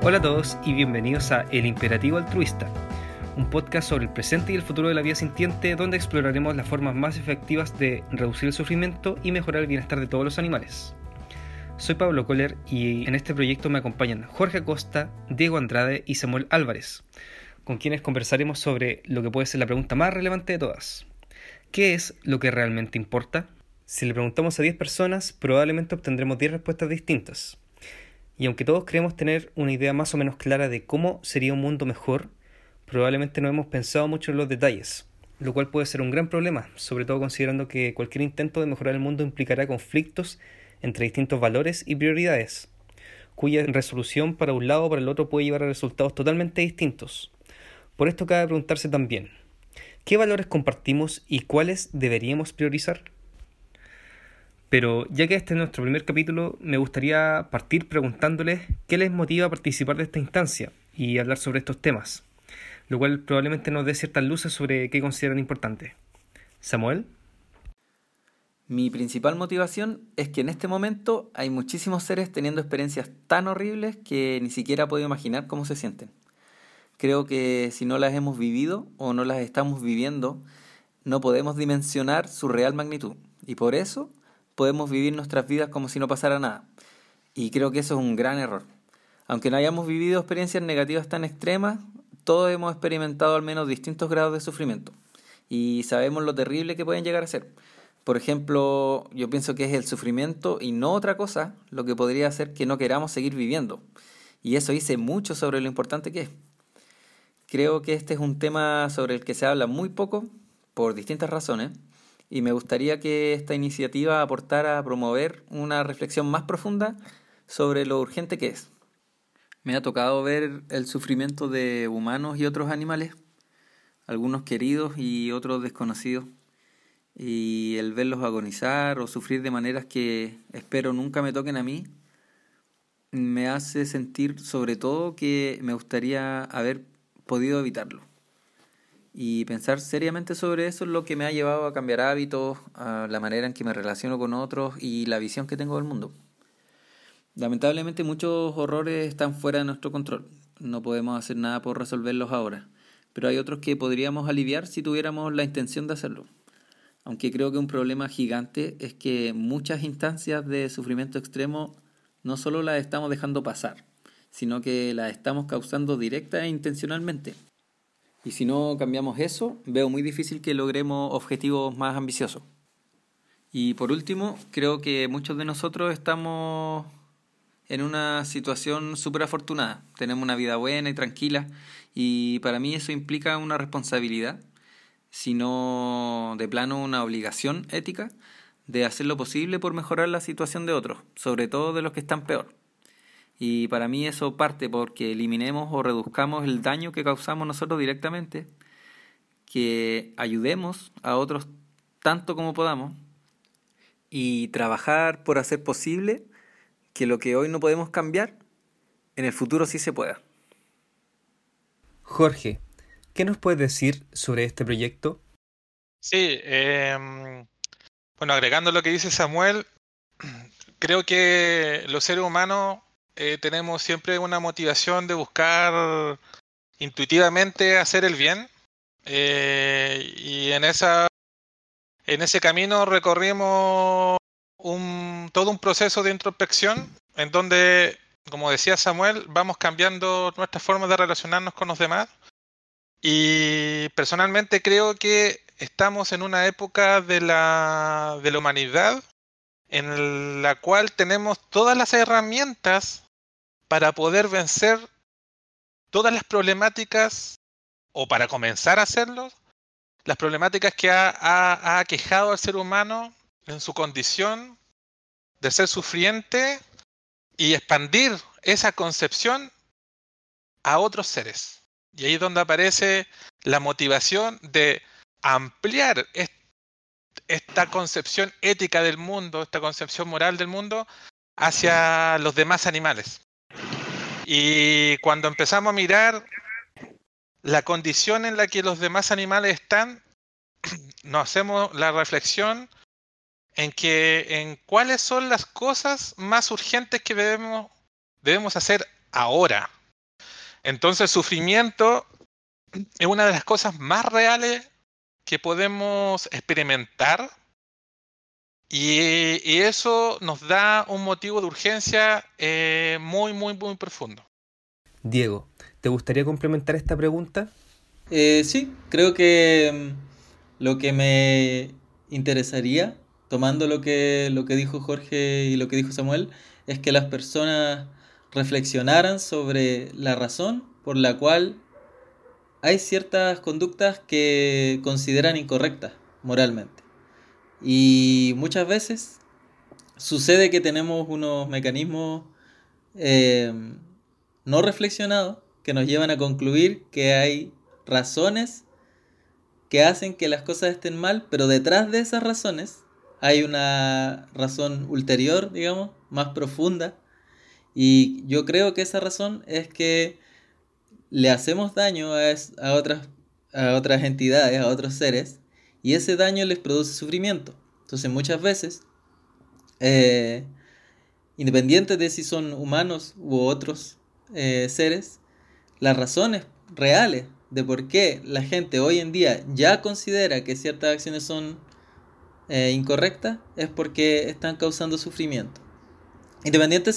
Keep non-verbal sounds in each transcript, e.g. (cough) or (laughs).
Hola a todos y bienvenidos a El Imperativo Altruista, un podcast sobre el presente y el futuro de la vida sintiente donde exploraremos las formas más efectivas de reducir el sufrimiento y mejorar el bienestar de todos los animales. Soy Pablo Kohler y en este proyecto me acompañan Jorge Acosta, Diego Andrade y Samuel Álvarez, con quienes conversaremos sobre lo que puede ser la pregunta más relevante de todas. ¿Qué es lo que realmente importa? Si le preguntamos a 10 personas, probablemente obtendremos 10 respuestas distintas. Y aunque todos creemos tener una idea más o menos clara de cómo sería un mundo mejor, probablemente no hemos pensado mucho en los detalles, lo cual puede ser un gran problema, sobre todo considerando que cualquier intento de mejorar el mundo implicará conflictos entre distintos valores y prioridades, cuya resolución para un lado o para el otro puede llevar a resultados totalmente distintos. Por esto cabe preguntarse también, ¿qué valores compartimos y cuáles deberíamos priorizar? Pero ya que este es nuestro primer capítulo, me gustaría partir preguntándoles qué les motiva a participar de esta instancia y hablar sobre estos temas, lo cual probablemente nos dé ciertas luces sobre qué consideran importante. Samuel. Mi principal motivación es que en este momento hay muchísimos seres teniendo experiencias tan horribles que ni siquiera puedo imaginar cómo se sienten. Creo que si no las hemos vivido o no las estamos viviendo, no podemos dimensionar su real magnitud. Y por eso podemos vivir nuestras vidas como si no pasara nada. Y creo que eso es un gran error. Aunque no hayamos vivido experiencias negativas tan extremas, todos hemos experimentado al menos distintos grados de sufrimiento. Y sabemos lo terrible que pueden llegar a ser. Por ejemplo, yo pienso que es el sufrimiento y no otra cosa lo que podría hacer que no queramos seguir viviendo. Y eso dice mucho sobre lo importante que es. Creo que este es un tema sobre el que se habla muy poco por distintas razones y me gustaría que esta iniciativa aportara a promover una reflexión más profunda sobre lo urgente que es. Me ha tocado ver el sufrimiento de humanos y otros animales, algunos queridos y otros desconocidos, y el verlos agonizar o sufrir de maneras que espero nunca me toquen a mí, me hace sentir sobre todo que me gustaría haber podido evitarlo. Y pensar seriamente sobre eso es lo que me ha llevado a cambiar hábitos, a la manera en que me relaciono con otros y la visión que tengo del mundo. Lamentablemente muchos horrores están fuera de nuestro control. No podemos hacer nada por resolverlos ahora. Pero hay otros que podríamos aliviar si tuviéramos la intención de hacerlo. Aunque creo que un problema gigante es que muchas instancias de sufrimiento extremo no solo las estamos dejando pasar, sino que las estamos causando directa e intencionalmente. Y si no cambiamos eso, veo muy difícil que logremos objetivos más ambiciosos. Y por último, creo que muchos de nosotros estamos en una situación súper afortunada. Tenemos una vida buena y tranquila y para mí eso implica una responsabilidad, sino de plano una obligación ética de hacer lo posible por mejorar la situación de otros, sobre todo de los que están peor. Y para mí eso parte porque eliminemos o reduzcamos el daño que causamos nosotros directamente, que ayudemos a otros tanto como podamos y trabajar por hacer posible que lo que hoy no podemos cambiar, en el futuro sí se pueda. Jorge, ¿qué nos puedes decir sobre este proyecto? Sí, em, bueno, agregando lo que dice Samuel, (clears throat) creo que los seres humanos eh, tenemos siempre una motivación de buscar intuitivamente hacer el bien. Eh, y en esa en ese camino recorrimos un, todo un proceso de introspección en donde, como decía Samuel, vamos cambiando nuestras formas de relacionarnos con los demás. Y personalmente creo que estamos en una época de la, de la humanidad en la cual tenemos todas las herramientas para poder vencer todas las problemáticas, o para comenzar a hacerlo, las problemáticas que ha, aquejado al ser humano en su condición de ser sufriente y expandir esa concepción a otros seres. Y ahí es donde aparece la motivación de ampliar esta concepción ética del mundo, esta concepción moral del mundo hacia los demás animales. Y cuando empezamos a mirar la condición en la que los demás animales están, (clears throat) nos hacemos la reflexión en que en cuáles son las cosas más urgentes que debemos, debemos hacer ahora, Entonces sufrimiento es una de las cosas más reales que podemos experimentar y, eso nos da un motivo de urgencia eh, muy, muy, muy profundo. Diego, ¿te gustaría complementar esta pregunta? Eh, sí, creo que mm, lo que me interesaría, tomando lo que, lo que dijo Jorge y lo que dijo Samuel, es que las personas reflexionaran sobre la razón por la cual hay ciertas conductas que consideran incorrectas moralmente. Y muchas veces sucede que tenemos unos mecanismos eh, no reflexionados que nos llevan a concluir que hay razones que hacen que las cosas estén mal, pero detrás de esas razones hay una razón ulterior, digamos, más profunda. Y yo creo que esa razón es que le hacemos daño a, a, otras, a otras entidades, a otros seres, y ese daño les produce sufrimiento. Entonces muchas veces, eh, independiente de si son humanos u otros eh, seres, las razones reales de por qué la gente hoy en día ya considera que ciertas acciones son eh, incorrectas es porque están causando sufrimiento. Independiente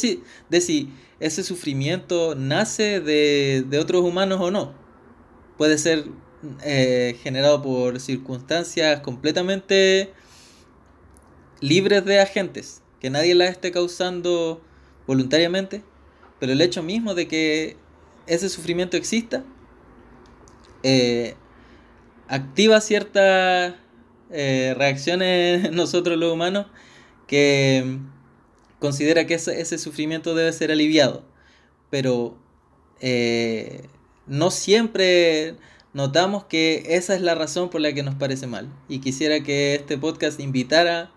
de si ese sufrimiento nace de, otros humanos o no. Puede ser eh, generado por circunstancias completamente libres de agentes, que nadie las esté causando voluntariamente, pero el hecho mismo de que ese sufrimiento exista eh, activa ciertas eh, reacciones en (laughs) nosotros los humanos que considera que ese, sufrimiento debe ser aliviado. Pero no siempre notamos que esa es la razón por la que nos parece mal. Y quisiera que este podcast invitara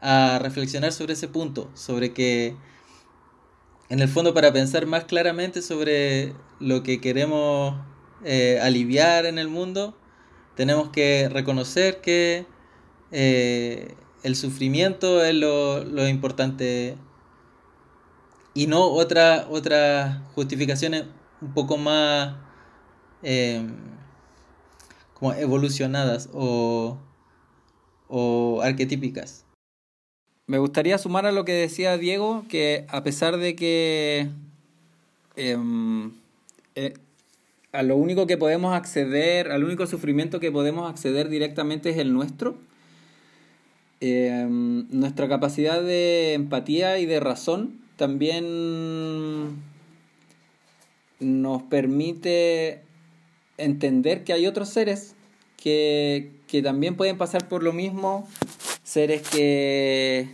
a reflexionar sobre ese punto, sobre que en el fondo para pensar más claramente sobre lo que queremos eh, aliviar en el mundo, tenemos que reconocer que eh, el sufrimiento es lo, importante y no otra, otras justificaciones un poco más em, como evolucionadas o, o arquetípicas. Me gustaría sumar a lo que decía Diego, que a pesar de que em, eh, a lo único que podemos acceder, al único sufrimiento que podemos acceder directamente es el nuestro, Em, nuestra capacidad de empatía y de razón también nos permite entender que hay otros seres que, también pueden pasar por lo mismo, seres que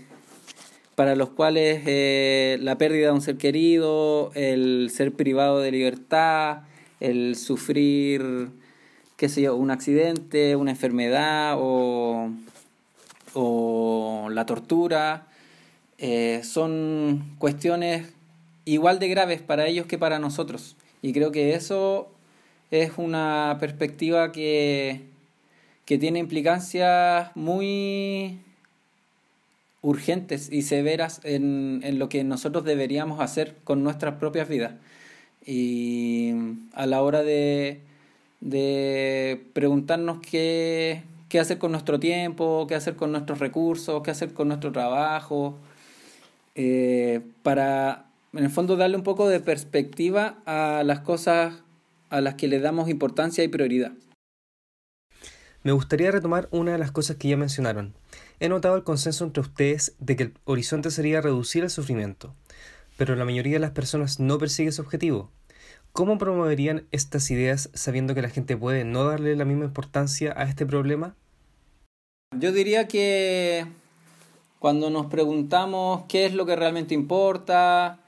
para los cuales eh, la pérdida de un ser querido, el ser privado de libertad, el sufrir, qué sé yo, un accidente, una enfermedad o o la tortura, eh, son cuestiones igual de graves para ellos que para nosotros. Y creo que eso es una perspectiva que, que tiene implicancias muy urgentes y severas en, en, lo que nosotros deberíamos hacer con nuestras propias vidas. Y a la hora de, de preguntarnos qué, qué hacer con nuestro tiempo, qué hacer con nuestros recursos, qué hacer con nuestro trabajo, eh, para en el fondo darle un poco de perspectiva a las cosas a las que le damos importancia y prioridad. Me gustaría retomar una de las cosas que ya mencionaron. He notado el consenso entre ustedes de que el horizonte sería reducir el sufrimiento, pero la mayoría de las personas no persigue ese objetivo. ¿Cómo promoverían estas ideas sabiendo que la gente puede no darle la misma importancia a este problema? Yo diría que cuando nos preguntamos qué es lo que realmente importa,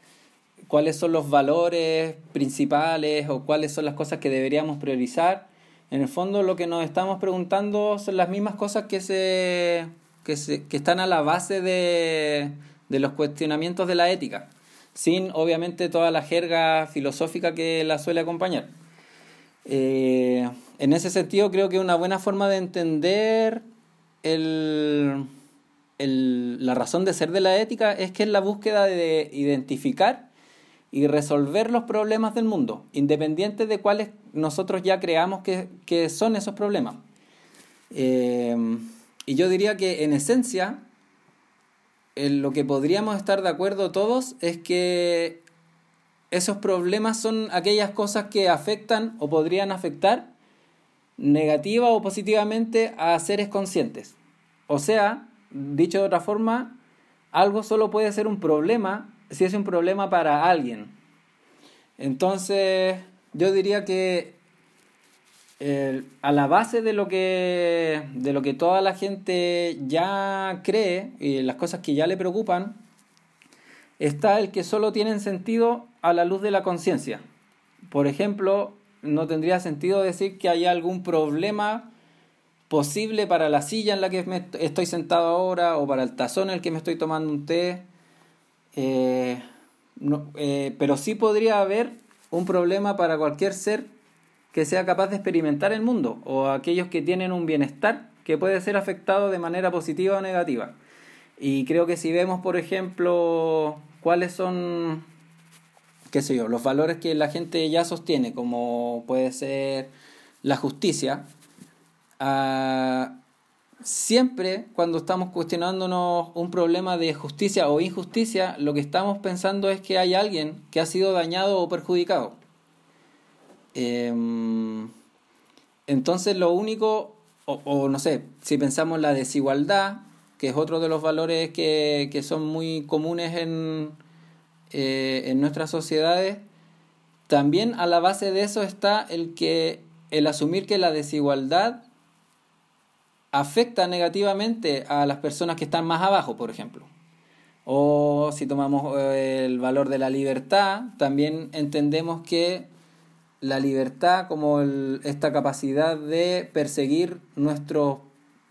cuáles son los valores principales o cuáles son las cosas que deberíamos priorizar, en el fondo lo que nos estamos preguntando son las mismas cosas que se que, se, que están a la base de, de los cuestionamientos de la ética sin obviamente toda la jerga filosófica que la suele acompañar. Eh, en ese sentido creo que una buena forma de entender el, el, la razón de ser de la ética es que es la búsqueda de identificar y resolver los problemas del mundo, independiente de cuáles nosotros ya creamos que, que son esos problemas. Eh, y yo diría que en esencia, en lo que podríamos estar de acuerdo todos es que esos problemas son aquellas cosas que afectan o podrían afectar negativa o positivamente a seres conscientes. O sea, dicho de otra forma, algo solo puede ser un problema si es un problema para alguien. Entonces, yo diría que a la base de lo que de lo que toda la gente ya cree y las cosas que ya le preocupan está el que solo tienen sentido a la luz de la conciencia. Por ejemplo, no tendría sentido decir que haya algún problema posible para la silla en la que estoy sentado ahora o para el tazón en el que me estoy tomando un té. Eh, eh, pero sí podría haber un problema para cualquier ser que sea capaz de experimentar el mundo o aquellos que tienen un bienestar que puede ser afectado de manera positiva o negativa. Y creo que si vemos, por ejemplo, cuáles son qué sé yo, los valores que la gente ya sostiene, como puede ser la justicia, ah, siempre cuando estamos cuestionándonos un problema de justicia o injusticia, lo que estamos pensando es que hay alguien que ha sido dañado o perjudicado. Em, entonces lo único, o, no sé, si pensamos en la desigualdad, que es otro de los valores que, que son muy comunes en, eh, en nuestras sociedades, también a la base de eso está el que el asumir que la desigualdad afecta negativamente a las personas que están más abajo, por ejemplo. O si tomamos eh, el valor de la libertad, también entendemos que la libertad como esta capacidad de perseguir nuestros,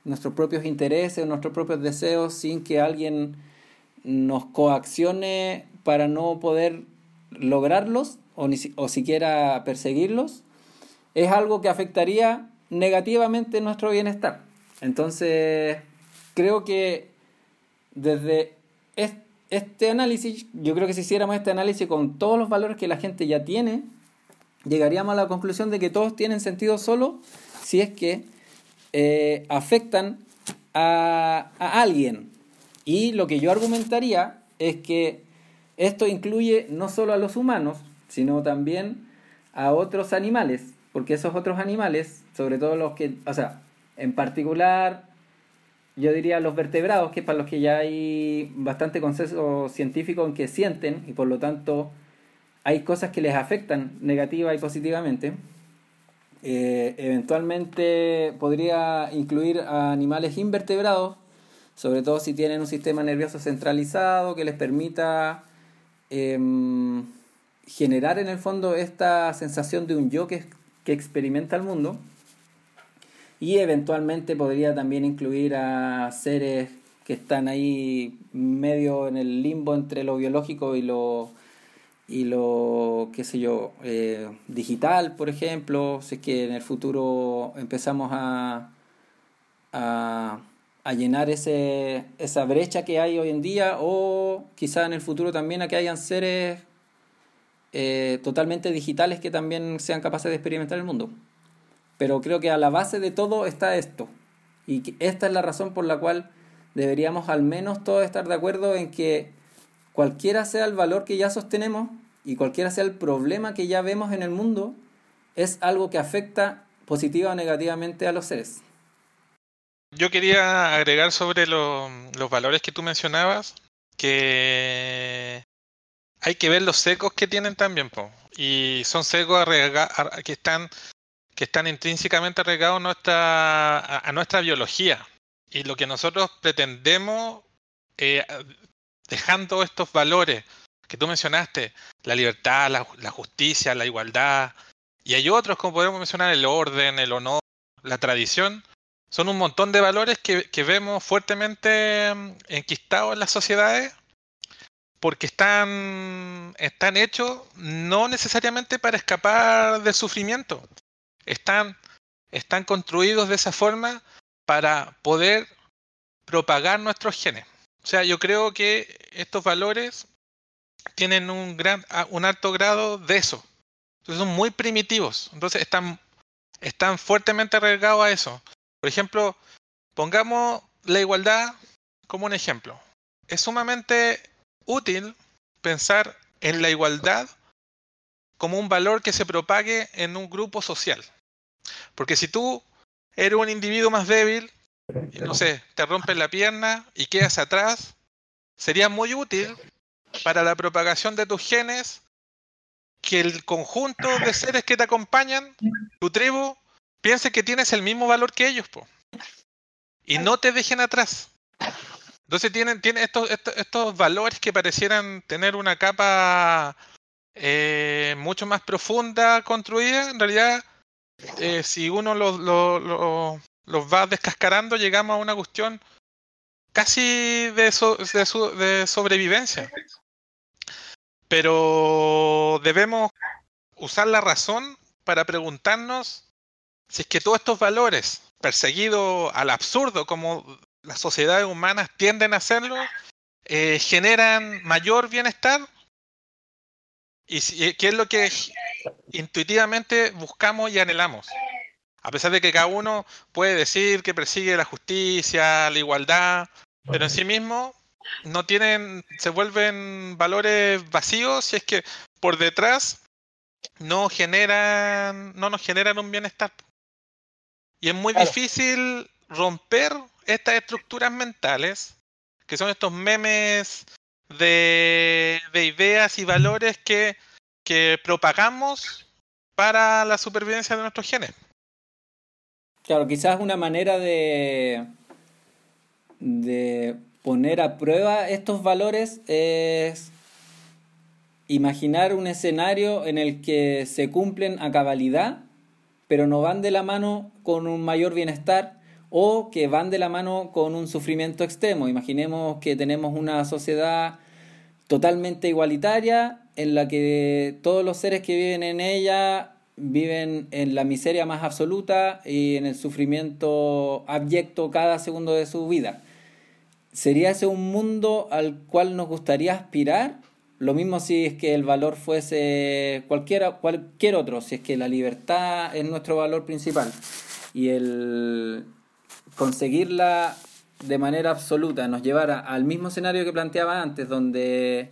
nuestros propios intereses, nuestros propios deseos sin que alguien nos coaccione para no poder lograrlos o, ni, o siquiera perseguirlos, es algo que afectaría negativamente nuestro bienestar. Entonces, creo que desde este análisis, yo creo que si hiciéramos este análisis con todos los valores que la gente ya tiene, llegaríamos a la conclusión de que todos tienen sentido solo si es que eh, afectan a, a alguien. Y lo que yo argumentaría es que esto incluye no solo a los humanos, sino también a otros animales, porque esos otros animales, sobre todo los que, o sea, en particular, yo diría los vertebrados, que para los que ya hay bastante consenso científico en que sienten y por lo tanto hay cosas que les afectan negativa y positivamente. Eh, eventualmente podría incluir a animales invertebrados, sobre todo si tienen un sistema nervioso centralizado que les permita Em, generar en el fondo esta sensación de un yo que experimenta el mundo y eventualmente podría también incluir a seres que están ahí medio en el limbo entre lo biológico y lo y lo qué sé yo eh, digital por ejemplo si es que en el futuro empezamos a, a llenar ese, esa brecha que hay hoy en día o quizá en el futuro también a que hayan seres eh, totalmente digitales que también sean capaces de experimentar el mundo. Pero creo que a la base de todo está esto. Y esta es la razón por la cual deberíamos al menos todos estar de acuerdo en que cualquiera sea el valor que ya sostenemos y cualquiera sea el problema que ya vemos en el mundo, es algo que afecta positiva o negativamente a los seres. Yo quería agregar sobre los valores que tú mencionabas, que hay que ver los secos que tienen también, y son secos que están que están intrínsecamente arraigados a nuestra, a nuestra biología. Y lo que nosotros pretendemos, eh, dejando estos valores que tú mencionaste, la libertad, la, la justicia, la igualdad, y hay otros como podemos mencionar el orden, el honor, la tradición, son un montón de valores que, vemos fuertemente mm, enquistados en las sociedades porque están, están hechos no necesariamente para escapar del sufrimiento, están, están construidos de esa forma para poder propagar nuestros genes. O sea, yo creo que estos valores tienen un, gran, un alto grado de eso. Entonces son muy primitivos. Entonces están, están fuertemente arraigados a eso. Por ejemplo, pongamos la igualdad como un ejemplo. Es sumamente útil pensar en la igualdad como un valor que se propague en un grupo social. Porque si tú eres un individuo más débil, no sé, te rompes la pierna y quedas atrás, sería muy útil para la propagación de tus genes que el conjunto de seres que te acompañan, tu tribu, piense que tienes el mismo valor que ellos, po, y no te dejen atrás. Entonces tienen, tienen estos, estos, valores que parecieran tener una capa eh, mucho más profunda construida. En realidad, eh, si uno los, los, los, va descascarando, llegamos a una cuestión casi de, de, de sobrevivencia. Pero debemos usar la razón para preguntarnos si es que todos estos valores perseguidos al absurdo, como las sociedades humanas tienden a hacerlo, eh, generan mayor bienestar. ¿Y si, qué es lo que intuitivamente buscamos y anhelamos? A pesar de que cada uno puede decir que persigue la justicia, la igualdad, pero en sí mismo no tienen, se vuelven valores vacíos si es que por detrás no generan, no nos generan un bienestar. Y es muy difícil romper estas estructuras mentales, que son estos memes de, de ideas y valores que, que propagamos para la supervivencia de nuestros genes. Claro, quizás una manera de, de poner a prueba estos valores es imaginar un escenario en el que se cumplen a cabalidad, pero no van de la mano con un mayor bienestar o que van de la mano con un sufrimiento extremo. Imaginemos que tenemos una sociedad totalmente igualitaria en la que todos los seres que viven en ella viven en la miseria más absoluta y en el sufrimiento abyecto cada segundo de su vida. ¿Sería ese un mundo al cual nos gustaría aspirar? Lo mismo si es que el valor fuese cualquiera, cualquier otro, si es que la libertad es nuestro valor principal y el conseguirla de manera absoluta nos llevara al mismo escenario que planteaba antes, donde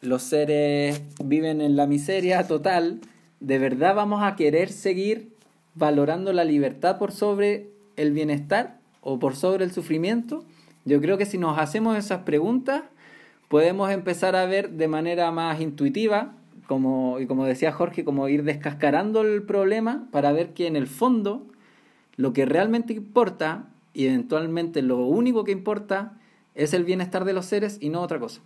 los seres viven en la miseria total, ¿de verdad vamos a querer seguir valorando la libertad por sobre el bienestar o por sobre el sufrimiento? Yo creo que si nos hacemos esas preguntas, podemos empezar a ver de manera más intuitiva, como, y como decía Jorge, como ir descascarando el problema para ver que en el fondo lo que realmente importa, y eventualmente lo único que importa, es el bienestar de los seres y no otra cosa.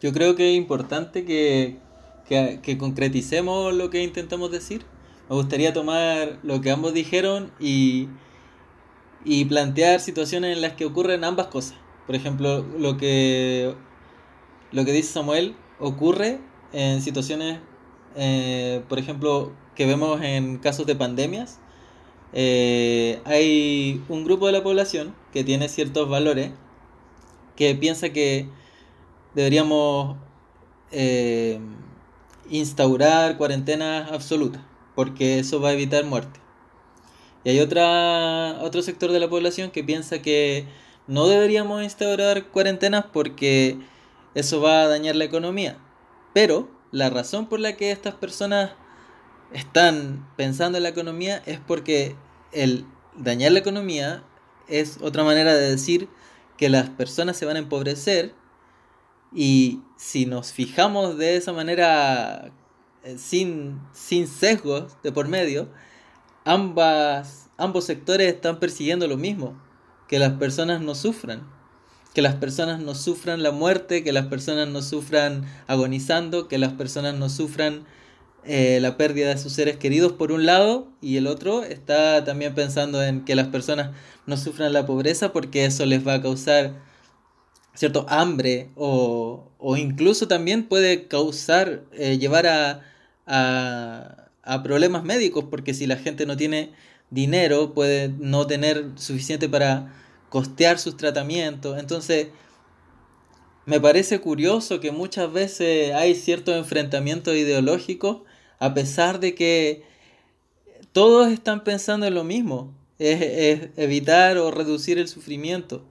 Yo creo que es importante que, que, concreticemos lo que intentamos decir. Me gustaría tomar lo que ambos dijeron y y plantear situaciones en las que ocurren ambas cosas. Por ejemplo, lo que, lo que dice Samuel ocurre en situaciones, eh, por ejemplo, que vemos en casos de pandemias. Eh, hay un grupo de la población que tiene ciertos valores que piensa que deberíamos eh, instaurar cuarentenas absolutas porque eso va a evitar muerte. Y hay otra, otro sector de la población que piensa que no deberíamos instaurar cuarentenas porque eso va a dañar la economía. Pero la razón por la que estas personas están pensando en la economía es porque el dañar la economía es otra manera de decir que las personas se van a empobrecer y si nos fijamos de esa manera eh, sin, sin sesgos de por medio, ambas, ambos sectores están persiguiendo lo mismo, que las personas no sufran, que las personas no sufran la muerte, que las personas no sufran agonizando, que las personas no sufran eh, la pérdida de sus seres queridos por un lado y el otro está también pensando en que las personas no sufran la pobreza porque eso les va a causar cierto hambre o, o incluso también puede causar, eh, llevar a, a problemas médicos, porque si la gente no tiene dinero, puede no tener suficiente para costear sus tratamientos. Entonces, me parece curioso que muchas veces hay ciertos enfrentamientos ideológicos a pesar de que todos están pensando en lo mismo, es, evitar o reducir el sufrimiento.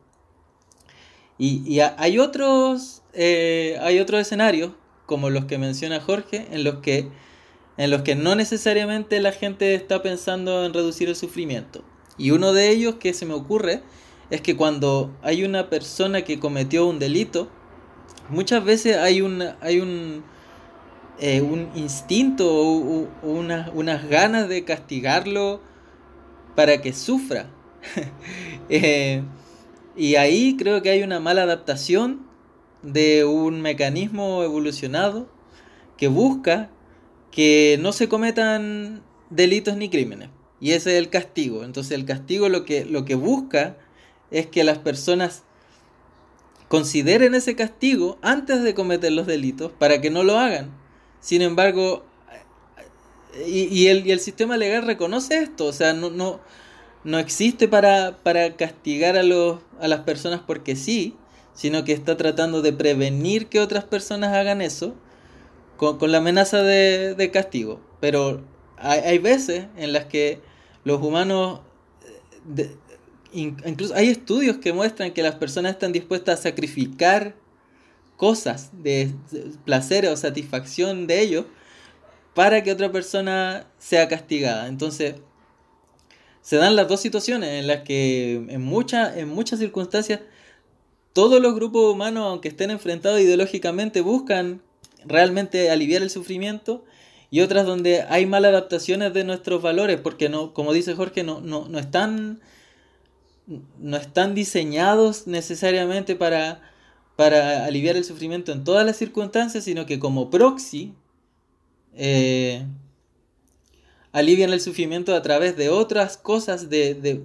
Y, hay, otros, eh, hay otros escenarios, como los que menciona Jorge, en los que, en los que no necesariamente la gente está pensando en reducir el sufrimiento. Y uno de ellos que se me ocurre es que cuando hay una persona que cometió un delito, muchas veces hay, hay un, eh, un instinto o, unas ganas de castigarlo para que sufra. (laughs) Eh, y ahí creo que hay una mala adaptación de un mecanismo evolucionado que busca que no se cometan delitos ni crímenes. Y ese es el castigo. Entonces el castigo lo que, lo que busca es que las personas consideren ese castigo antes de cometer los delitos para que no lo hagan. Sin embargo, y, el, sistema legal reconoce esto, o sea, no, no, no existe para, para castigar a, los, a las personas porque sí, sino que está tratando de prevenir que otras personas hagan eso con, la amenaza de, castigo. Pero hay, hay, veces en las que los humanos incluso hay estudios que muestran que las personas están dispuestas a sacrificar cosas de placer o satisfacción de ellos para que otra persona sea castigada. Entonces, se dan las dos situaciones en las que en, en muchas circunstancias todos los grupos humanos, aunque estén enfrentados ideológicamente, buscan realmente aliviar el sufrimiento y otras donde hay malas adaptaciones de nuestros valores, porque no, como dice Jorge, no, no, no están no están diseñados necesariamente para, para aliviar el sufrimiento en todas las circunstancias, sino que como proxy eh, alivian el sufrimiento a través de otras cosas de,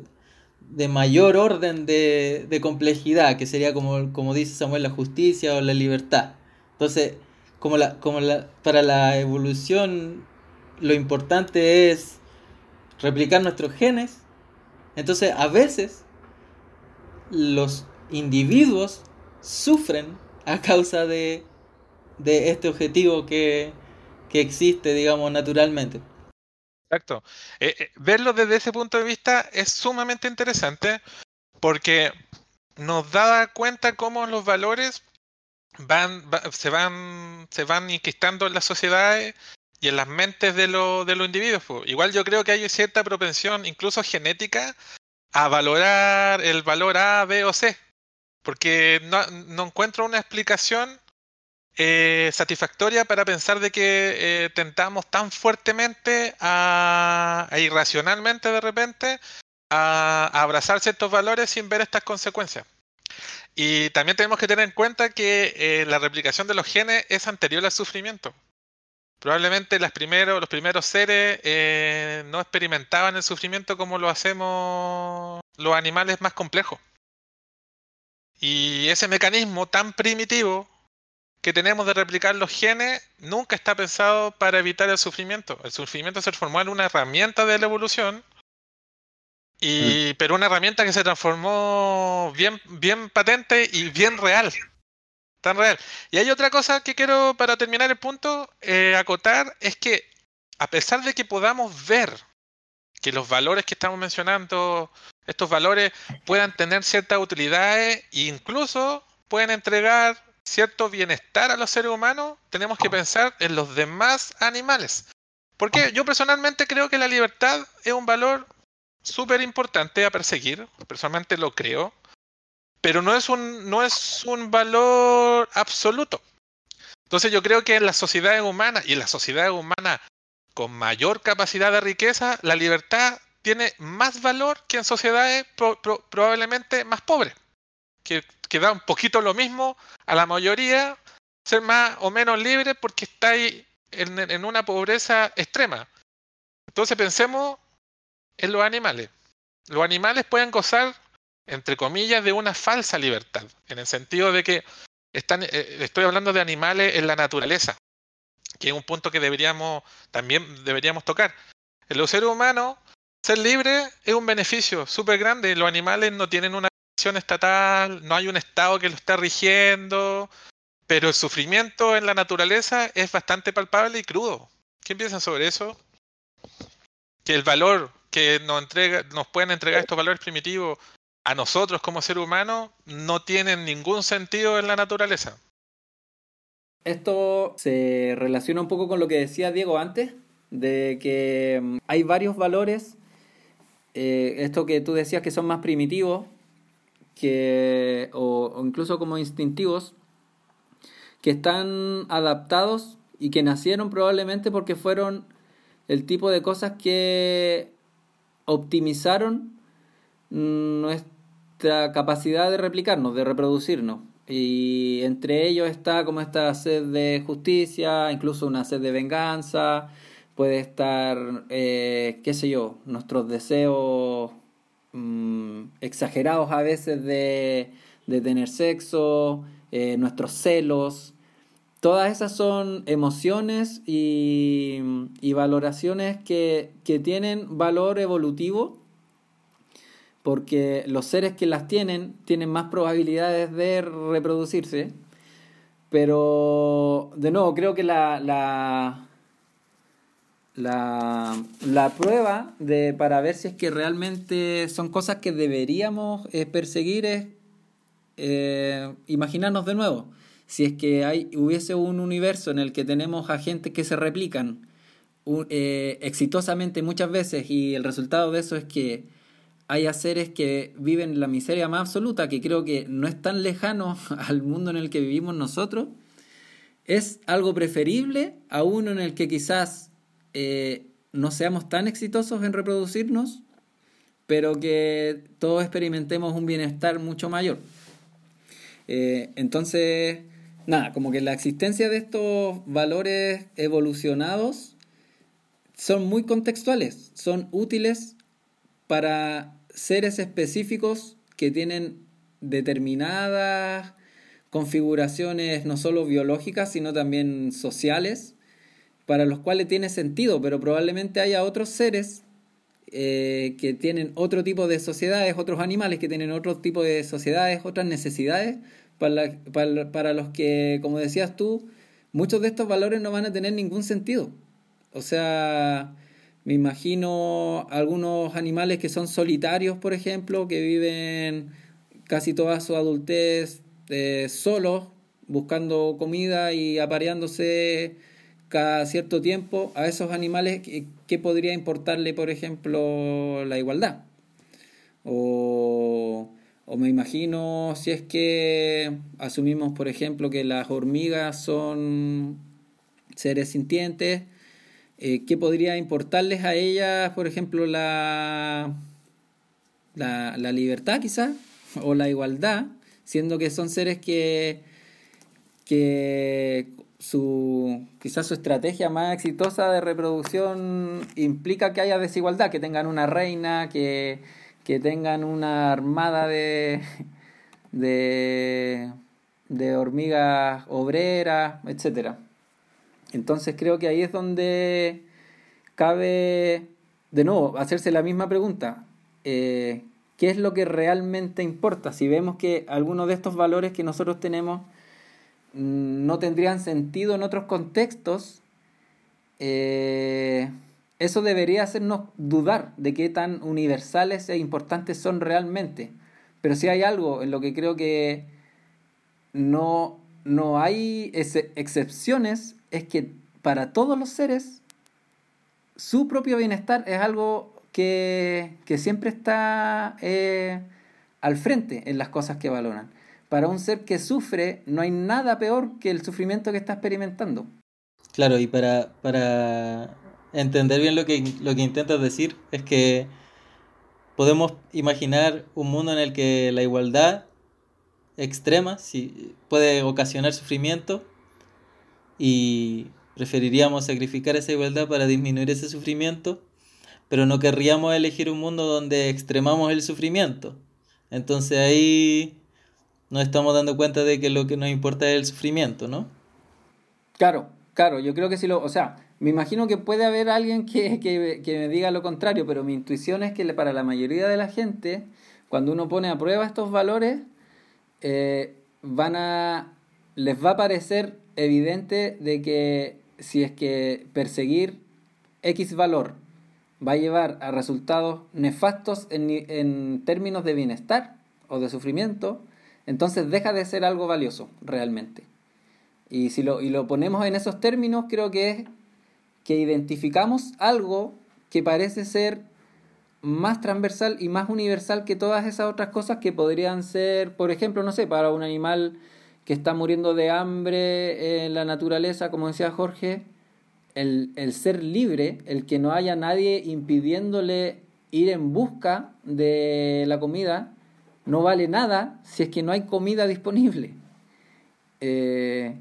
mayor orden de, complejidad, que sería como, como dice Samuel, la justicia o la libertad. Entonces, como, la, como la, para la evolución lo importante es replicar nuestros genes, entonces a veces los individuos sufren a causa de, este objetivo que, existe, digamos, naturalmente. Exacto. Eh, eh, verlo desde ese punto de vista es sumamente interesante porque nos da cuenta cómo los valores van, se van se van inquistando en las sociedades y en las mentes de, de los individuos. Igual yo creo que hay cierta propensión, incluso genética, a valorar el valor A, B o C, porque no, encuentro una explicación eh, satisfactoria para pensar de que eh, tentamos tan fuertemente a, irracionalmente de repente a, abrazar ciertos valores sin ver estas consecuencias. Y también tenemos que tener en cuenta que eh, la replicación de los genes es anterior al sufrimiento. Probablemente las los primeros seres no experimentaban el sufrimiento como lo hacemos los animales más complejos. Y ese mecanismo tan primitivo que tenemos de replicar los genes nunca está pensado para evitar el sufrimiento. El sufrimiento se transformó en una herramienta de la evolución, y, mm. pero una herramienta que se transformó bien, bien patente y bien real tan real. Y hay otra cosa que quiero, para terminar el punto, eh, acotar, es que a pesar de que podamos ver que los valores que estamos mencionando, estos valores puedan tener ciertas utilidades e incluso pueden entregar cierto bienestar a los seres humanos, tenemos que pensar en los demás animales. Porque yo personalmente creo que la libertad es un valor súper importante a perseguir, personalmente lo creo, pero no es un, no es un valor absoluto. Entonces yo creo que en las sociedades humanas y en las sociedades humanas con mayor capacidad de riqueza, la libertad tiene más valor que en sociedades probablemente más pobres, que, da un poquito lo mismo a la mayoría ser más o menos libre porque está ahí en, una pobreza extrema. Entonces pensemos en los animales. Los animales pueden gozar entre comillas, de una falsa libertad, en el sentido de que están, eh, estoy hablando de animales en la naturaleza, que es un punto que deberíamos, también deberíamos tocar. En los seres humanos, ser libre es un beneficio súper grande, los animales no tienen una estatal, no hay un Estado que lo esté rigiendo, pero el sufrimiento en la naturaleza es bastante palpable y crudo. ¿Qué piensan sobre eso? Que el valor que nos, entrega, nos pueden entregar estos valores primitivos a nosotros como ser humano no tienen ningún sentido en la naturaleza. Esto se relaciona un poco con lo que decía Diego antes, de que mm, hay varios valores, eh, esto que tú decías que son más primitivos, que, o, incluso como instintivos, que están adaptados y que nacieron probablemente porque fueron el tipo de cosas que optimizaron nuestra capacidad de replicarnos, de reproducirnos. Y entre ellos está como esta sed de justicia, incluso una sed de venganza, puede estar, eh, qué sé yo, nuestros deseos mm, exagerados a veces de, de tener sexo, eh, nuestros celos. Todas esas son emociones y, y valoraciones que, que tienen valor evolutivo porque los seres que las tienen tienen más probabilidades de reproducirse. Pero, de nuevo, creo que la, la, la, prueba de, para ver si es que realmente son cosas que deberíamos eh, perseguir es eh, imaginarnos de nuevo. Si es que hay, hubiese un universo en el que tenemos agentes que se replican eh, exitosamente muchas veces y el resultado de eso es que hay seres que viven la miseria más absoluta, que creo que no es tan lejano (laughs) al mundo en el que vivimos nosotros, es algo preferible a uno en el que quizás eh, no seamos tan exitosos en reproducirnos, pero que todos experimentemos un bienestar mucho mayor. Eh, entonces, nada, como que la existencia de estos valores evolucionados son muy contextuales, son útiles para seres específicos que tienen determinadas configuraciones no solo biológicas, sino también sociales, para los cuales tiene sentido, pero probablemente haya otros seres eh, que tienen otro tipo de sociedades, otros animales que tienen otro tipo de sociedades, otras necesidades, para, para, los que, como decías tú, muchos de estos valores no van a tener ningún sentido. O sea, me imagino algunos animales que son solitarios, por ejemplo, que viven casi toda su adultez eh, solos, buscando comida y apareándose cada cierto tiempo. A esos animales, ¿qué, podría importarle, por ejemplo, la igualdad? O, o me imagino si es que asumimos, por ejemplo, que las hormigas son seres sintientes, eh, ¿Qué podría importarles a ellas, por ejemplo, la, la, la libertad quizás? O la igualdad, siendo que son seres que, que su, quizás su estrategia más exitosa de reproducción implica que haya desigualdad, que tengan una reina, que, que tengan una armada de, de, de hormigas obreras, etcétera. Entonces creo que ahí es donde cabe, de nuevo, hacerse la misma pregunta. Eh, ¿Qué es lo que realmente importa? Si vemos que algunos de estos valores que nosotros tenemos no tendrían sentido en otros contextos, eh, eso debería hacernos dudar de qué tan universales e importantes son realmente. Pero si hay algo en lo que creo que no, no hay excepciones es que para todos los seres su propio bienestar es algo que, siempre está eh, al frente en las cosas que valoran. Para un ser que sufre no hay nada peor que el sufrimiento que está experimentando. Claro, y para, para entender bien lo que, lo que intentas decir es que podemos imaginar un mundo en el que la igualdad extrema si, puede ocasionar sufrimiento y preferiríamos sacrificar esa igualdad para disminuir ese sufrimiento, pero no querríamos elegir un mundo donde extremamos el sufrimiento. Entonces ahí nos estamos dando cuenta de que lo que nos importa es el sufrimiento, ¿no? Claro, claro, yo creo que sí lo, o sea, me imagino que puede haber alguien que, que, que me diga lo contrario, pero mi intuición es que para la mayoría de la gente, cuando uno pone a prueba estos valores, eh, van a, les va a parecer evidente de que si es que perseguir X valor va a llevar a resultados nefastos en, en términos de bienestar o de sufrimiento, entonces deja de ser algo valioso realmente. Y si lo, y lo ponemos en esos términos, creo que es que identificamos algo que parece ser más transversal y más universal que todas esas otras cosas que podrían ser, por ejemplo, no sé, para un animal que está muriendo de hambre en la naturaleza, como decía Jorge, el, el ser libre, el que no haya nadie impidiéndole ir en busca de la comida, no vale nada si es que no hay comida disponible. Eh,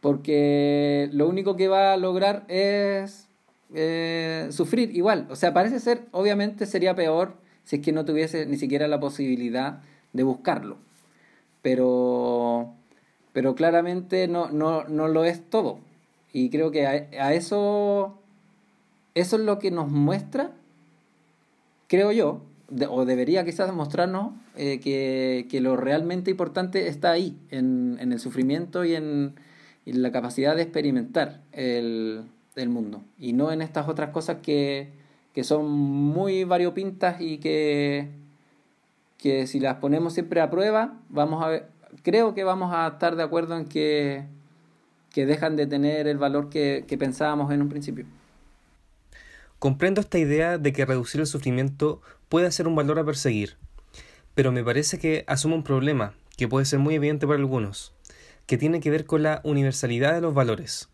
porque lo único que va a lograr es eh, sufrir igual. O sea, parece ser, obviamente sería peor si es que no tuviese ni siquiera la posibilidad de buscarlo. Pero, pero claramente no, no, no lo es todo. Y creo que a, a eso, eso es lo que nos muestra, creo yo, o debería quizás mostrarnos eh, que, que, lo realmente importante está ahí, en, en el sufrimiento y en, y la capacidad de experimentar el, el, mundo, y no en estas otras cosas que, que son muy variopintas y que, que si las ponemos siempre a prueba, vamos a ver, creo que vamos a estar de acuerdo en que, que dejan de tener el valor que, que pensábamos en un principio. Comprendo esta idea de que reducir el sufrimiento puede ser un valor a perseguir, pero me parece que asume un problema que puede ser muy evidente para algunos, que tiene que ver con la universalidad de los valores.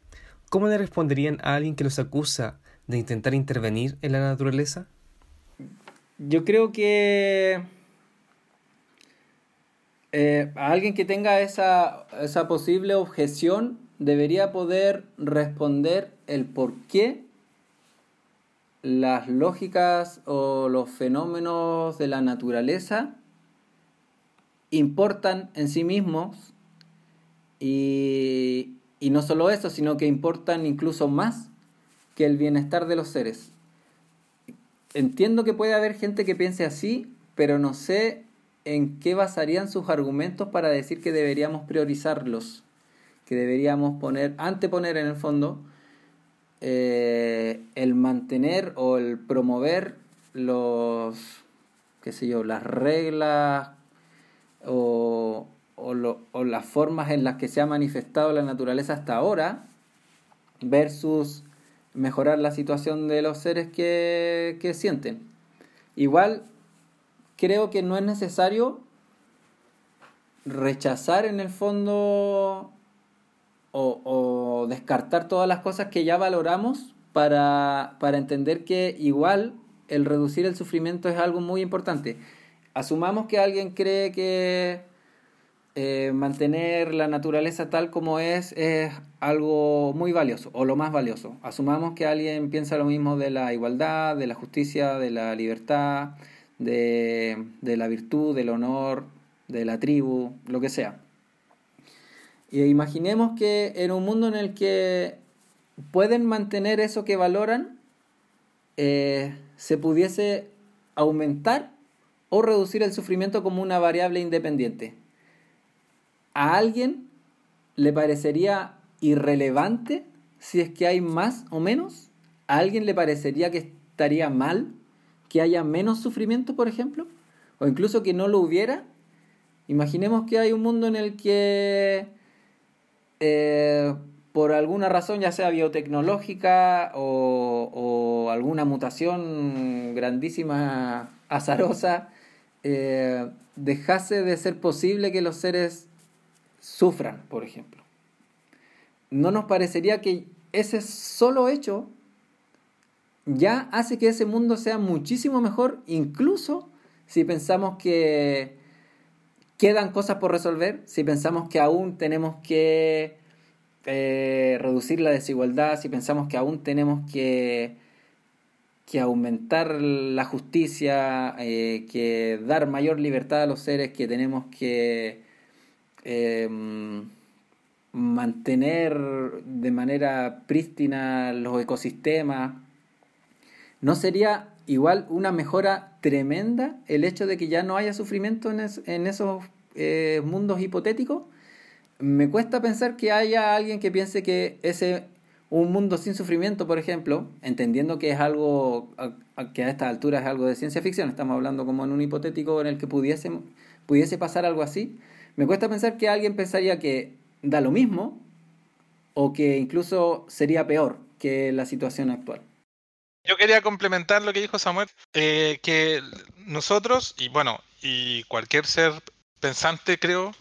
¿Cómo le responderían a alguien que los acusa de intentar intervenir en la naturaleza? Yo creo que eh, a alguien que tenga esa, esa posible objeción debería poder responder el por qué las lógicas o los fenómenos de la naturaleza importan en sí mismos y, y, no solo eso, sino que importan incluso más que el bienestar de los seres. Entiendo que puede haber gente que piense así, pero no sé en qué basarían sus argumentos para decir que deberíamos priorizarlos, que deberíamos poner, anteponer en el fondo, eh, el mantener o el promover los, qué sé yo, las reglas o, o, lo, o las formas en las que se ha manifestado la naturaleza hasta ahora versus mejorar la situación de los seres que, que sienten. Igual creo que no es necesario rechazar en el fondo o, o, descartar todas las cosas que ya valoramos para, para entender que igual el reducir el sufrimiento es algo muy importante. Asumamos que alguien cree que eh, mantener la naturaleza tal como es es algo muy valioso o lo más valioso. Asumamos que alguien piensa lo mismo de la igualdad, de la justicia, de la libertad, de, de la virtud, del honor, de la tribu, lo que sea. Y imaginemos que en un mundo en el que pueden mantener eso que valoran, eh, se pudiese aumentar o reducir el sufrimiento como una variable independiente. ¿A alguien le parecería irrelevante si es que hay más o menos? ¿A alguien le parecería que estaría mal que haya menos sufrimiento, por ejemplo? O incluso que no lo hubiera. Imaginemos que hay un mundo en el que eh, por alguna razón, ya sea biotecnológica o, alguna mutación grandísima, azarosa, eh, dejase de ser posible que los seres sufran, por ejemplo. ¿No nos parecería que ese solo hecho ya hace que ese mundo sea muchísimo mejor, incluso si pensamos que quedan cosas por resolver, si pensamos que aún tenemos que eh, reducir la desigualdad, si pensamos que aún tenemos que, que aumentar la justicia, eh, que dar mayor libertad a los seres, que tenemos que eh, mantener de manera prístina los ecosistemas, ¿no sería igual una mejora tremenda el hecho de que ya no haya sufrimiento en, en esos eh, mundos hipotéticos. Me cuesta pensar que haya alguien que piense que ese un mundo sin sufrimiento, por ejemplo, entendiendo que es algo que a esta altura es algo de ciencia ficción, estamos hablando como en un hipotético en el que pudiese, pudiese pasar algo así, me cuesta pensar que alguien pensaría que da lo mismo o que incluso sería peor que la situación actual. Yo quería complementar lo que dijo Samuel, eh, que nosotros, y bueno, y cualquier ser pensante, creo,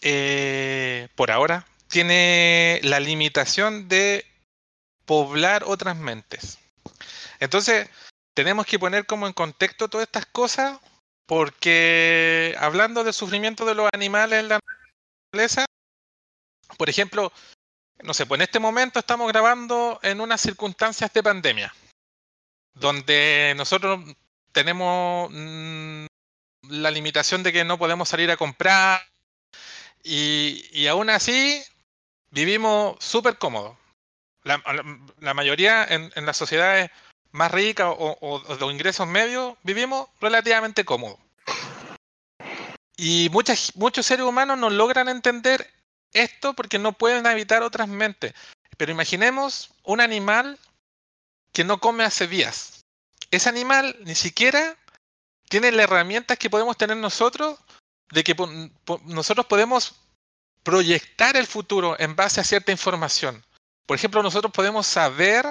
eh, por ahora, tiene la limitación de poblar otras mentes. Entonces, tenemos que poner como en contexto todas estas cosas, porque hablando del sufrimiento de los animales en la naturaleza, por ejemplo, no sé, pues en este momento estamos grabando en unas circunstancias de pandemia, donde nosotros tenemos mm, la limitación de que no podemos salir a comprar y, aún así vivimos súper cómodos. La, mayoría en, las sociedades más ricas o, o, de ingresos medios vivimos relativamente cómodos. Y muchas, muchos seres humanos no logran entender esto porque no pueden evitar otras mentes. Pero imaginemos un animal que no come hace días. Ese animal ni siquiera tiene las herramientas que podemos tener nosotros de que nosotros podemos proyectar el futuro en base a cierta información. Por ejemplo, nosotros podemos saber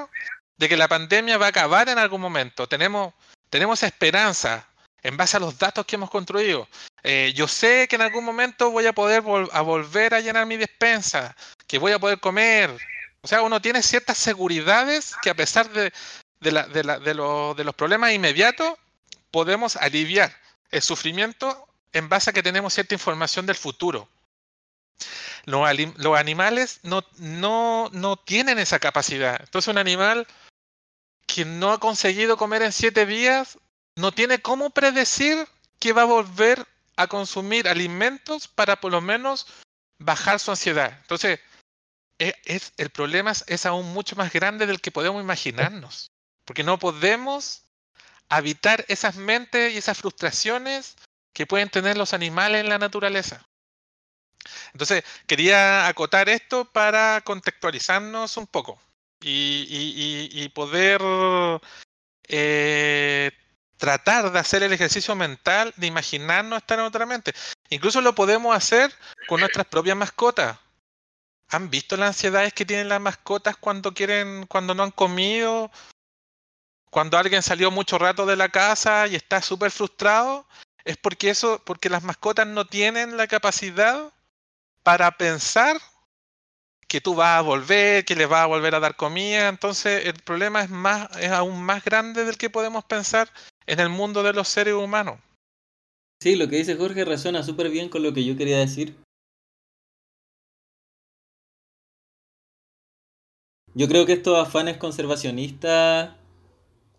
de que la pandemia va a acabar en algún momento. Tenemos, tenemos esperanza en base a los datos que hemos construido. Eh, yo sé que en algún momento voy a poder a volver a llenar mi despensa, que voy a poder comer. O sea, uno tiene ciertas seguridades que a pesar de, de, la, de, la, de, de los problemas inmediatos, podemos aliviar el sufrimiento en base a que tenemos cierta información del futuro. Los, animales no, no, no tienen esa capacidad. Entonces un animal que no ha conseguido comer en siete días no tiene cómo predecir que va a volver a consumir alimentos para por lo menos bajar su ansiedad. Entonces, e, es, el problema es, aún mucho más grande del que podemos imaginarnos, porque no podemos habitar esas mentes y esas frustraciones que pueden tener los animales en la naturaleza. Entonces, quería acotar esto para contextualizarnos un poco y, poder eh, tratar de hacer el ejercicio mental de imaginarnos estar en otra mente. Incluso lo podemos hacer con nuestras propias mascotas. ¿Han visto las ansiedades que tienen las mascotas cuando quieren, cuando no han comido? Cuando alguien salió mucho rato de la casa y está súper frustrado, es porque eso, porque las mascotas no tienen la capacidad para pensar que tú vas a volver, que les vas a volver a dar comida. Entonces el problema es más, es aún más grande del que podemos pensar en el mundo de los seres humanos. Sí, lo que dice Jorge resuena súper bien con lo que yo quería decir. Yo creo que estos afanes conservacionistas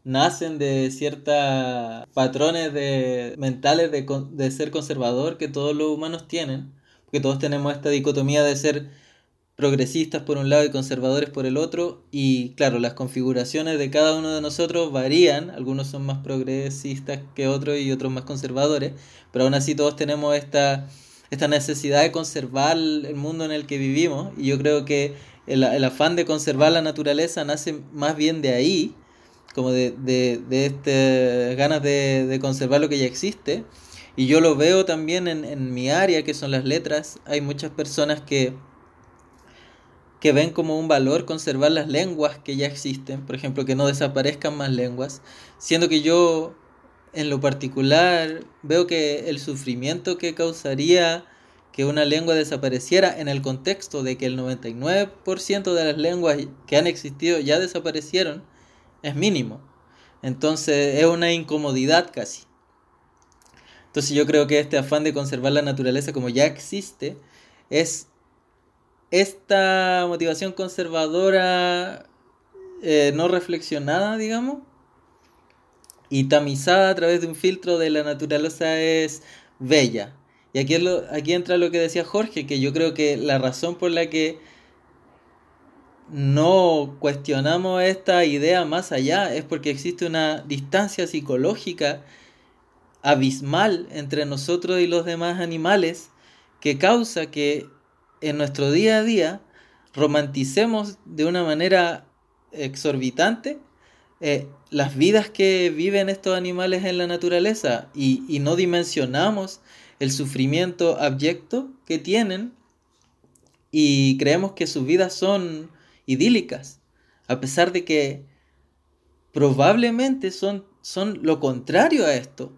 nacen de ciertos patrones de, mentales de, de ser conservador que todos los humanos tienen, porque todos tenemos esta dicotomía de ser progresistas por un lado y conservadores por el otro. Y claro, las configuraciones de cada uno de nosotros varían. Algunos son más progresistas que otros y otros más conservadores. Pero aún así todos tenemos esta, esta necesidad de conservar el mundo en el que vivimos. Y yo creo que el, afán de conservar la naturaleza nace más bien de ahí, como de, de, de estas ganas de, de, conservar lo que ya existe. Y yo lo veo también en, en mi área, que son las letras. Hay muchas personas que que ven como un valor conservar las lenguas que ya existen, por ejemplo, que no desaparezcan más lenguas, siendo que yo en lo particular veo que el sufrimiento que causaría que una lengua desapareciera en el contexto de que el 99% de las lenguas que han existido ya desaparecieron es mínimo. Entonces es una incomodidad casi. Entonces yo creo que este afán de conservar la naturaleza como ya existe es esta motivación conservadora eh, no reflexionada, digamos, y tamizada a través de un filtro de la naturaleza es bella. Y aquí, aquí entra lo que decía Jorge, que yo creo que la razón por la que no cuestionamos esta idea más allá es porque existe una distancia psicológica abismal entre nosotros y los demás animales que causa que en nuestro día a día romanticemos de una manera exorbitante eh, las vidas que viven estos animales en la naturaleza y, y no dimensionamos el sufrimiento abyecto que tienen y creemos que sus vidas son idílicas, a pesar de que probablemente son, son lo contrario a esto,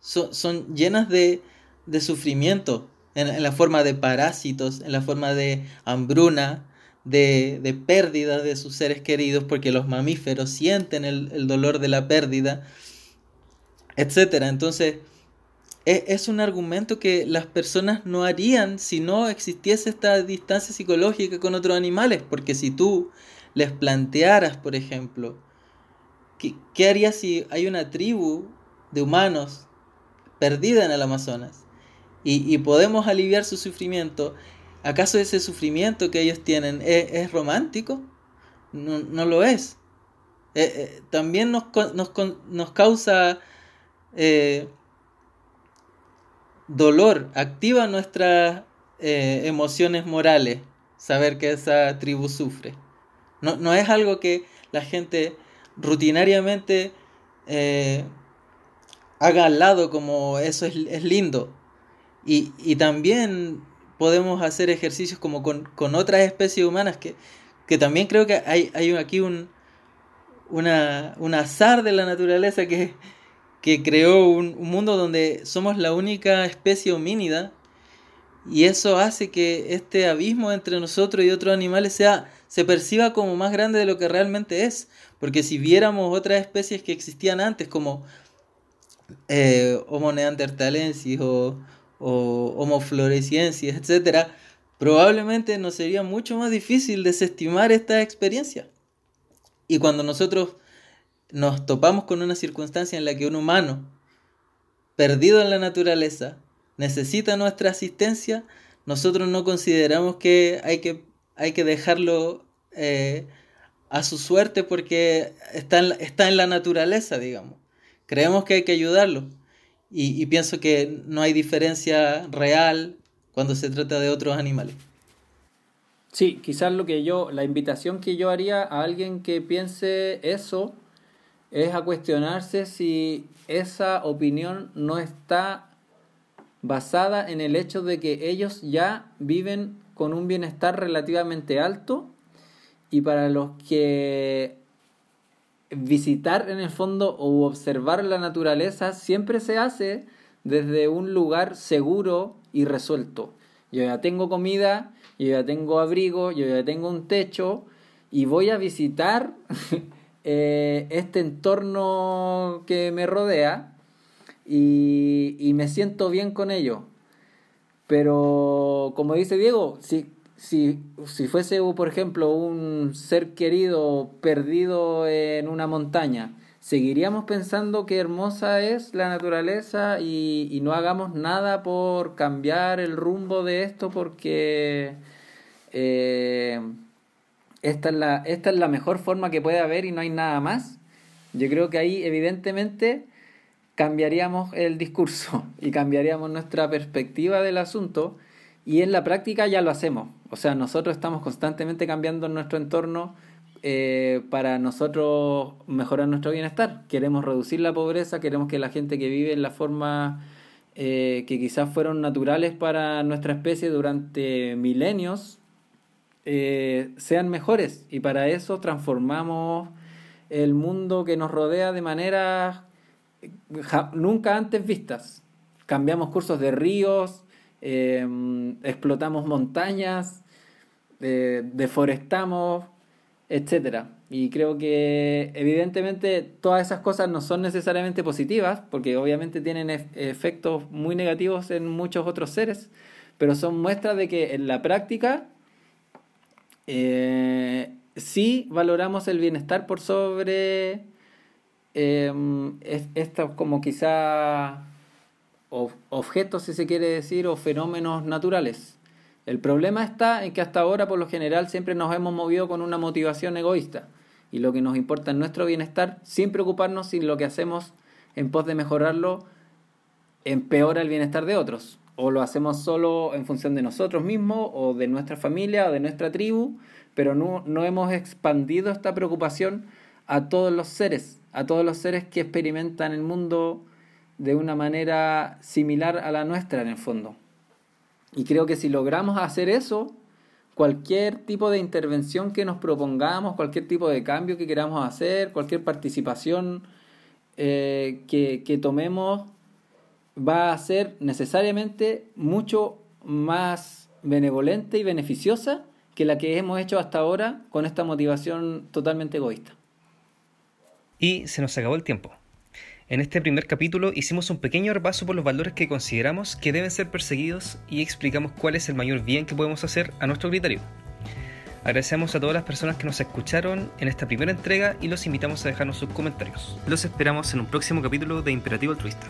son, son llenas de, de sufrimiento en, la forma de parásitos, en la forma de hambruna, de, de pérdida de sus seres queridos, porque los mamíferos sienten el, el dolor de la pérdida, etc. Entonces, es, un argumento que las personas no harían si no existiese esta distancia psicológica con otros animales, porque si tú les plantearas, por ejemplo, ¿qué, qué harías si hay una tribu de humanos perdida en el Amazonas y, y podemos aliviar su sufrimiento? ¿Acaso ese sufrimiento que ellos tienen es, es romántico? No, no, lo es. Eh, eh, también nos, nos, nos causa eh, dolor, activa nuestras eh, emociones morales, saber que esa tribu sufre. No, no, es algo que la gente rutinariamente eh, haga al lado como eso es, es lindo. Y, y, también podemos hacer ejercicios como con, con otras especies humanas que, que, también creo que hay, hay aquí un, una, un azar de la naturaleza que, que creó un, un, mundo donde somos la única especie homínida y eso hace que este abismo entre nosotros y otros animales sea se perciba como más grande de lo que realmente es porque si viéramos otras especies que existían antes como eh, Homo neanderthalensis o, o Homo floresiensis, etc., probablemente nos sería mucho más difícil desestimar esta experiencia. Y cuando nosotros nos topamos con una circunstancia en la que un humano, perdido en la naturaleza, necesita nuestra asistencia, nosotros no consideramos que hay que, hay que dejarlo eh, a su suerte porque está en, está en la naturaleza, digamos. Creemos que hay que ayudarlo. Y, y pienso que no hay diferencia real cuando se trata de otros animales. Sí, quizás lo que yo, la invitación que yo haría a alguien que piense eso es a cuestionarse si esa opinión no está basada en el hecho de que ellos ya viven con un bienestar relativamente alto y para los que visitar en el fondo o observar la naturaleza siempre se hace desde un lugar seguro y resuelto. Yo ya tengo comida, yo ya tengo abrigo, yo ya tengo un techo y voy a visitar (laughs) eh, este entorno que me rodea y, me siento bien con ello. Pero como dice Diego, si, si, si fuese, por ejemplo, un ser querido perdido en una montaña, seguiríamos pensando que hermosa es la naturaleza y, y no hagamos nada por cambiar el rumbo de esto porque... Eh, esta es, la, esta es la mejor forma que puede haber y no hay nada más, yo creo que ahí evidentemente cambiaríamos el discurso (laughs) y cambiaríamos nuestra perspectiva del asunto y en la práctica ya lo hacemos. O sea, nosotros estamos constantemente cambiando nuestro entorno eh, para nosotros mejorar nuestro bienestar. Queremos reducir la pobreza, queremos que la gente que vive en la forma eh, que quizás fueron naturales para nuestra especie durante milenios eh, sean mejores y para eso transformamos el mundo que nos rodea de maneras nunca antes vistas. Cambiamos cursos de ríos, eh, explotamos montañas, eh, deforestamos, etc. Y creo que evidentemente todas esas cosas no son necesariamente positivas, porque obviamente tienen efectos muy negativos en muchos otros seres, pero son muestras de que en la práctica eh, sí valoramos el bienestar por sobre eh, estos como quizá objetos, si se quiere decir, o fenómenos naturales. El problema está en que hasta ahora, por lo general, siempre nos hemos movido con una motivación egoísta. Y lo que nos importa es nuestro bienestar, sin preocuparnos si lo que hacemos en pos de mejorarlo empeora el bienestar de otros. O lo hacemos solo en función de nosotros mismos, o de nuestra familia, o de nuestra tribu, pero no, no hemos expandido esta preocupación a todos los seres, a todos los seres que experimentan el mundo de una manera similar a la nuestra en el fondo. Y creo que si logramos hacer eso, cualquier tipo de intervención que nos propongamos, cualquier tipo de cambio que queramos hacer, cualquier participación eh, que, que tomemos, va a ser necesariamente mucho más benevolente y beneficiosa que la que hemos hecho hasta ahora con esta motivación totalmente egoísta. Y se nos acabó el tiempo. En este primer capítulo hicimos un pequeño repaso por los valores que consideramos que deben ser perseguidos y explicamos cuál es el mayor bien que podemos hacer a nuestro criterio. Agradecemos a todas las personas que nos escucharon en esta primera entrega y los invitamos a dejarnos sus comentarios. Los esperamos en un próximo capítulo de Imperativo Altruista.